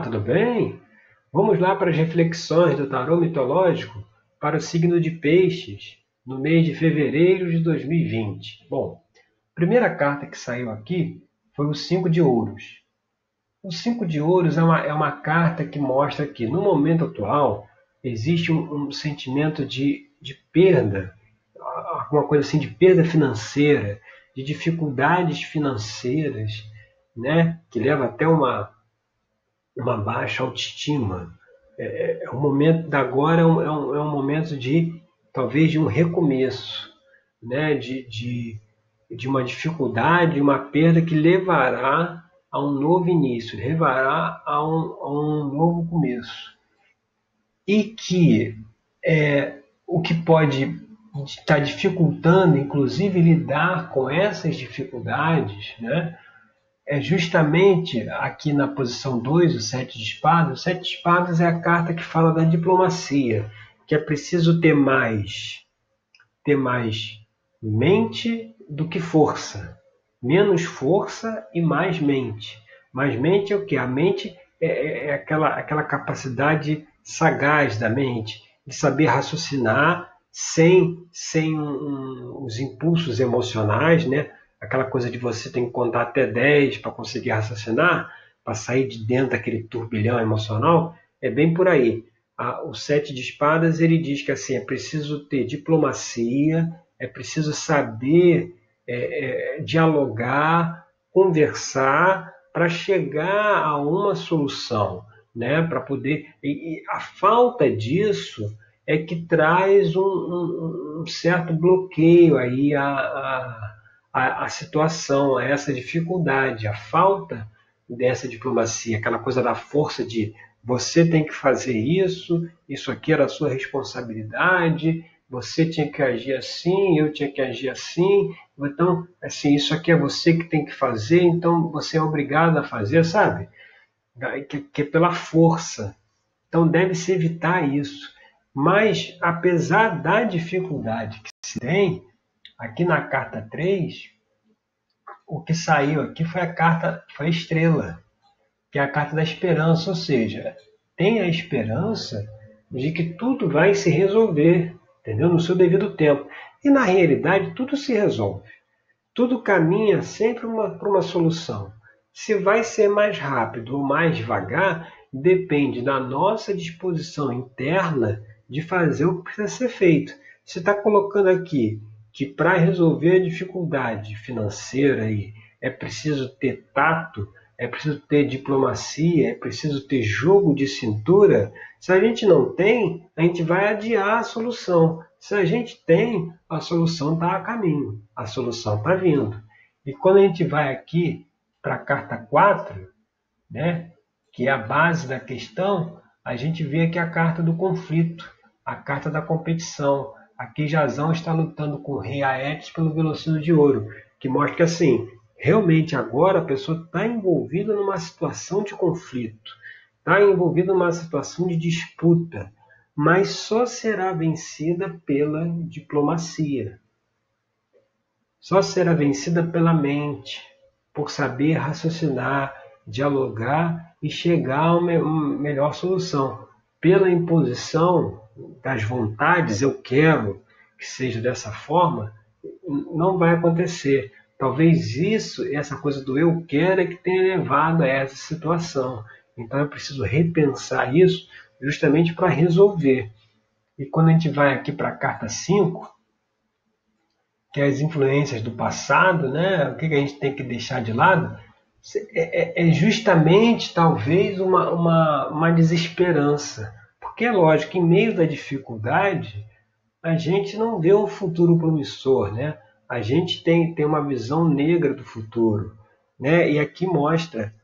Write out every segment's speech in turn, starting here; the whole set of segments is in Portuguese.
tudo bem? Vamos lá para as reflexões do tarô mitológico para o signo de Peixes no mês de fevereiro de 2020. Bom, a primeira carta que saiu aqui foi o Cinco de Ouros. O Cinco de Ouros é uma, é uma carta que mostra que no momento atual existe um, um sentimento de, de perda, alguma coisa assim de perda financeira, de dificuldades financeiras, né, que leva até uma uma baixa autoestima. É, é, é um momento da agora é um, é um, é um, momento de talvez de um recomeço, né? de, de, de uma dificuldade, uma perda que levará a um novo início, levará a um, a um novo começo. E que é, o que pode estar dificultando, inclusive, lidar com essas dificuldades, né? É justamente aqui na posição 2, o sete de espadas. O sete de espadas é a carta que fala da diplomacia, que é preciso ter mais, ter mais mente do que força. Menos força e mais mente. Mais mente é o que? A mente é, é, é aquela, aquela capacidade sagaz da mente, de saber raciocinar sem, sem um, um, os impulsos emocionais, né? Aquela coisa de você tem que contar até 10 para conseguir raciocinar, para sair de dentro daquele turbilhão emocional, é bem por aí. o sete de espadas ele diz que assim é preciso ter diplomacia, é preciso saber é, é, dialogar, conversar para chegar a uma solução, né? Para poder e, e, a falta disso é que traz um, um, um certo bloqueio aí a, a a, a situação, a essa dificuldade, a falta dessa diplomacia, aquela coisa da força de você tem que fazer isso, isso aqui era sua responsabilidade, você tinha que agir assim, eu tinha que agir assim, então, assim, isso aqui é você que tem que fazer, então você é obrigado a fazer, sabe? Que, que é pela força. Então deve-se evitar isso. Mas, apesar da dificuldade que se tem, Aqui na carta 3, o que saiu aqui foi a carta, foi a estrela, que é a carta da esperança, ou seja, tem a esperança de que tudo vai se resolver, entendeu? No seu devido tempo. E na realidade, tudo se resolve. Tudo caminha sempre para uma solução. Se vai ser mais rápido ou mais devagar, depende da nossa disposição interna de fazer o que precisa ser feito. Você está colocando aqui que para resolver a dificuldade financeira aí, é preciso ter tato, é preciso ter diplomacia, é preciso ter jogo de cintura. Se a gente não tem, a gente vai adiar a solução. Se a gente tem, a solução está a caminho, a solução está vindo. E quando a gente vai aqui para a carta 4, né, que é a base da questão, a gente vê aqui a carta do conflito, a carta da competição, Aqui Jazão está lutando com o rei Aetes pelo velocino de ouro, que mostra que assim, realmente agora a pessoa está envolvida numa situação de conflito, está envolvida numa situação de disputa, mas só será vencida pela diplomacia. Só será vencida pela mente, por saber raciocinar, dialogar e chegar a uma melhor solução. Pela imposição, das vontades, eu quero que seja dessa forma, não vai acontecer. Talvez isso, essa coisa do eu quero, é que tenha levado a essa situação. Então eu preciso repensar isso justamente para resolver. E quando a gente vai aqui para a carta 5, que é as influências do passado, né? o que a gente tem que deixar de lado, é, é, é justamente talvez uma, uma, uma desesperança porque é lógico, em meio da dificuldade, a gente não vê um futuro promissor, né? A gente tem, tem uma visão negra do futuro, né? E aqui mostra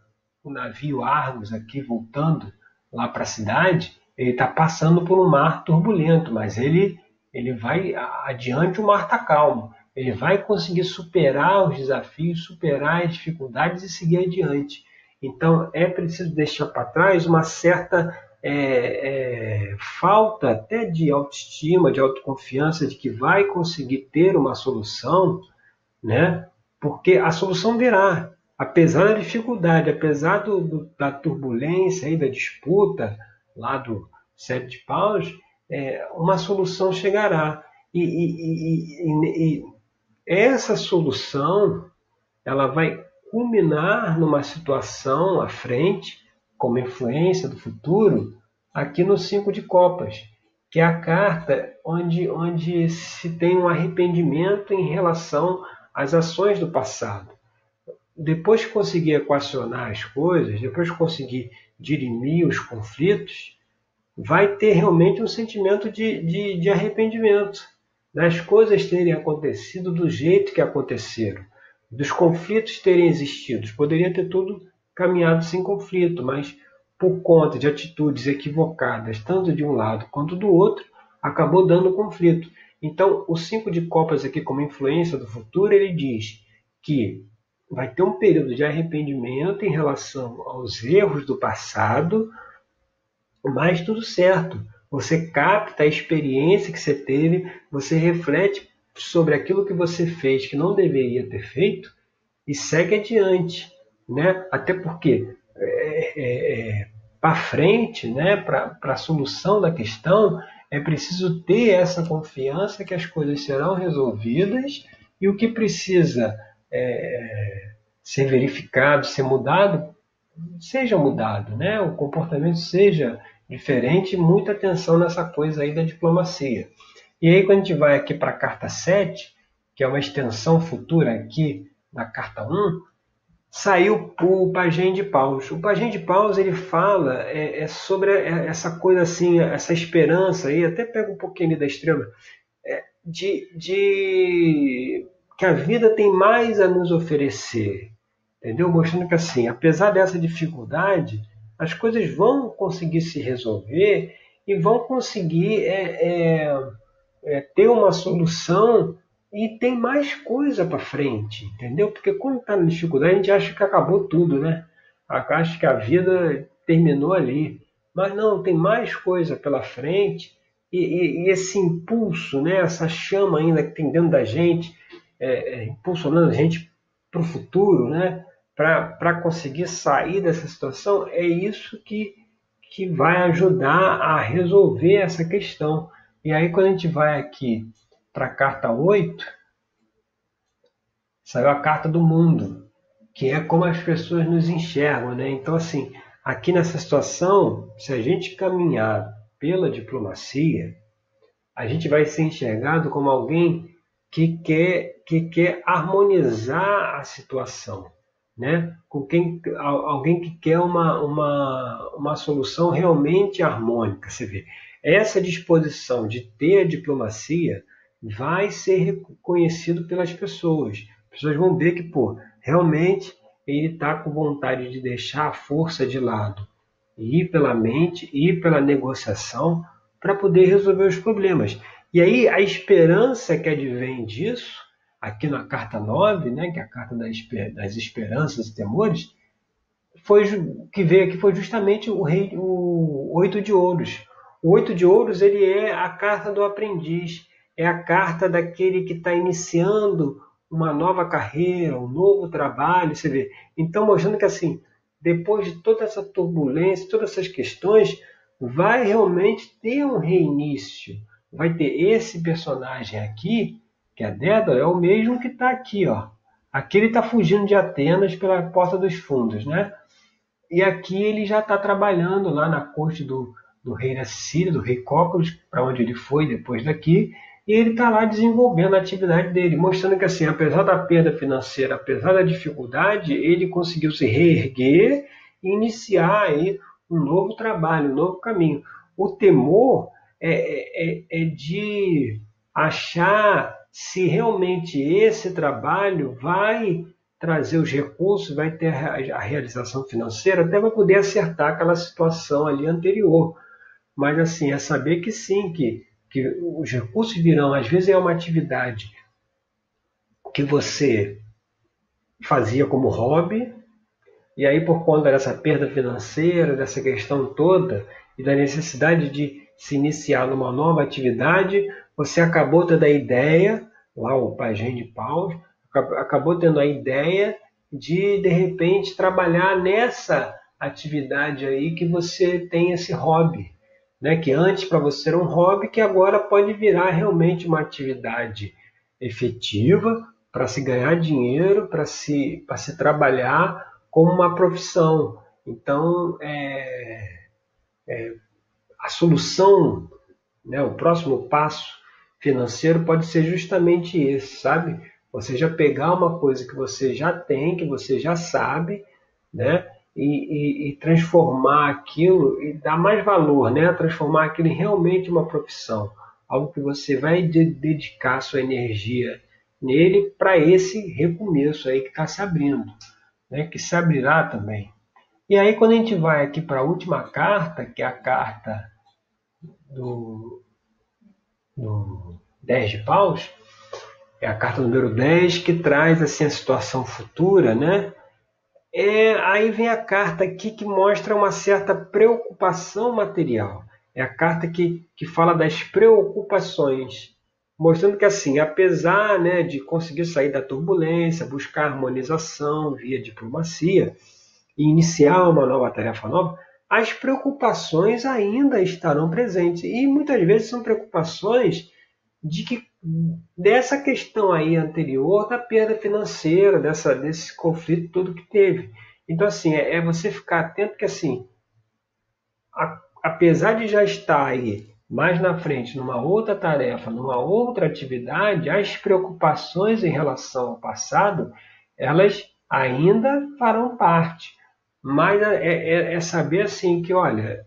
o navio Argos aqui voltando lá para a cidade, ele está passando por um mar turbulento, mas ele ele vai adiante, o mar está calmo. Ele vai conseguir superar os desafios, superar as dificuldades e seguir adiante. Então é preciso deixar para trás uma certa é, é, falta até de autoestima, de autoconfiança de que vai conseguir ter uma solução, né? Porque a solução virá. apesar da dificuldade, apesar do, do, da turbulência e da disputa lá do sete paus, é, uma solução chegará. E, e, e, e, essa solução ela vai culminar numa situação à frente, como influência do futuro, aqui no cinco de copas, que é a carta onde, onde se tem um arrependimento em relação às ações do passado depois que conseguir equacionar as coisas, depois que conseguir dirimir os conflitos, vai ter realmente um sentimento de, de, de arrependimento das coisas terem acontecido do jeito que aconteceram, dos conflitos terem existido. Poderia ter tudo caminhado sem conflito, mas por conta de atitudes equivocadas, tanto de um lado quanto do outro, acabou dando conflito. Então, o cinco de copas aqui como influência do futuro, ele diz que vai ter um período de arrependimento em relação aos erros do passado, mas tudo certo. Você capta a experiência que você teve, você reflete sobre aquilo que você fez que não deveria ter feito e segue adiante, né? Até porque é, é, é, para frente, né? Para a solução da questão é preciso ter essa confiança que as coisas serão resolvidas e o que precisa é, ser verificado, ser mudado, seja mudado, né? o comportamento seja diferente, muita atenção nessa coisa aí da diplomacia. E aí quando a gente vai aqui para a carta 7, que é uma extensão futura aqui da carta 1, saiu o Pajem de Paus. O Pajem de Paus ele fala é, é sobre essa coisa assim, essa esperança aí, até pega um pouquinho da estrela, é, de, de que a vida tem mais a nos oferecer, entendeu? Mostrando que assim, apesar dessa dificuldade, as coisas vão conseguir se resolver e vão conseguir é, é, é, ter uma solução e tem mais coisa para frente, entendeu? Porque quando está na dificuldade a gente acha que acabou tudo, né? Acha que a vida terminou ali, mas não, tem mais coisa pela frente e, e, e esse impulso, né? Essa chama ainda que tem dentro da gente é, é, impulsionando a gente para o futuro, né? para conseguir sair dessa situação, é isso que, que vai ajudar a resolver essa questão. E aí, quando a gente vai aqui para a carta 8, saiu a carta do mundo, que é como as pessoas nos enxergam. Né? Então, assim, aqui nessa situação, se a gente caminhar pela diplomacia, a gente vai ser enxergado como alguém que quer, que quer harmonizar a situação, né? com quem, alguém que quer uma, uma, uma solução realmente harmônica. Você vê, essa disposição de ter a diplomacia vai ser reconhecido pelas pessoas. As pessoas vão ver que, pô, realmente ele está com vontade de deixar a força de lado e ir pela mente, ir pela negociação para poder resolver os problemas. E aí a esperança que advém disso, aqui na carta 9, né, que é a carta das esperanças e temores, foi que veio aqui foi justamente o rei o oito de ouros. O oito de ouros ele é a carta do aprendiz, é a carta daquele que está iniciando uma nova carreira, um novo trabalho, você vê. Então mostrando que assim, depois de toda essa turbulência, todas essas questões, vai realmente ter um reinício vai ter esse personagem aqui, que é Dédalo, é o mesmo que está aqui. Ó. Aqui ele está fugindo de Atenas pela porta dos fundos. Né? E aqui ele já está trabalhando lá na corte do, do rei da Sicília, do rei Cócoros, para onde ele foi depois daqui, e ele está lá desenvolvendo a atividade dele, mostrando que assim, apesar da perda financeira, apesar da dificuldade, ele conseguiu se reerguer e iniciar aí um novo trabalho, um novo caminho. O temor é, é, é, é de achar se realmente esse trabalho vai trazer os recursos, vai ter a realização financeira, até vai poder acertar aquela situação ali anterior. Mas assim, é saber que sim, que, que os recursos virão. Às vezes é uma atividade que você fazia como hobby, e aí por conta dessa perda financeira, dessa questão toda, e da necessidade de se iniciar numa nova atividade, você acabou tendo a ideia, lá o Pajem de Paus, acabou tendo a ideia de de repente trabalhar nessa atividade aí que você tem esse hobby, né? Que antes para você era um hobby, que agora pode virar realmente uma atividade efetiva para se ganhar dinheiro, para se se trabalhar como uma profissão. Então, é, é, a solução, né, o próximo passo financeiro pode ser justamente esse, sabe? Você já pegar uma coisa que você já tem, que você já sabe, né? E, e, e transformar aquilo e dar mais valor, né? Transformar aquilo em realmente uma profissão, algo que você vai de, dedicar sua energia nele para esse recomeço aí que está se abrindo, né? Que se abrirá também. E aí quando a gente vai aqui para a última carta, que é a carta do, do 10 de paus, é a carta número 10 que traz assim a situação futura, né? É, aí vem a carta aqui que mostra uma certa preocupação material. É a carta que, que fala das preocupações, mostrando que assim, apesar né, de conseguir sair da turbulência, buscar harmonização via diplomacia e iniciar uma nova tarefa nova, as preocupações ainda estarão presentes. E muitas vezes são preocupações de que dessa questão aí anterior da perda financeira, dessa, desse conflito todo que teve. Então, assim, é, é você ficar atento que, assim, a, apesar de já estar aí mais na frente numa outra tarefa, numa outra atividade, as preocupações em relação ao passado, elas ainda farão parte. Mas é, é, é saber, assim, que, olha,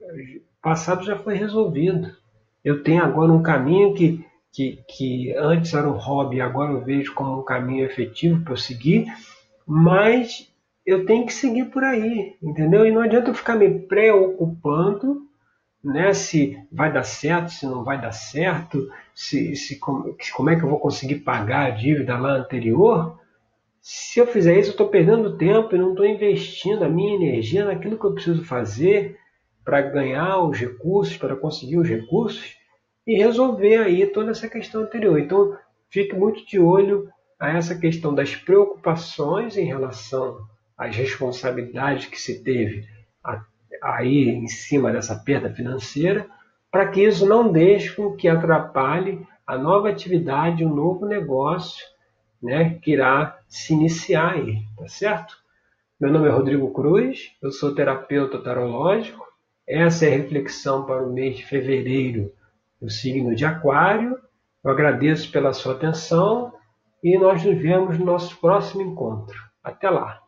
o passado já foi resolvido. Eu tenho agora um caminho que que, que antes era um hobby, agora eu vejo como um caminho efetivo para eu seguir, mas eu tenho que seguir por aí, entendeu? E não adianta eu ficar me preocupando né, se vai dar certo, se não vai dar certo, se, se como, como é que eu vou conseguir pagar a dívida lá anterior. Se eu fizer isso, eu estou perdendo tempo e não estou investindo a minha energia naquilo que eu preciso fazer para ganhar os recursos, para conseguir os recursos e resolver aí toda essa questão anterior. Então, fique muito de olho a essa questão das preocupações em relação às responsabilidades que se teve aí em cima dessa perda financeira, para que isso não deixe com que atrapalhe a nova atividade, o um novo negócio, né, que irá se iniciar aí, tá certo? Meu nome é Rodrigo Cruz, eu sou terapeuta tarológico. Essa é a reflexão para o mês de fevereiro o signo de Aquário. Eu agradeço pela sua atenção e nós nos vemos no nosso próximo encontro. Até lá!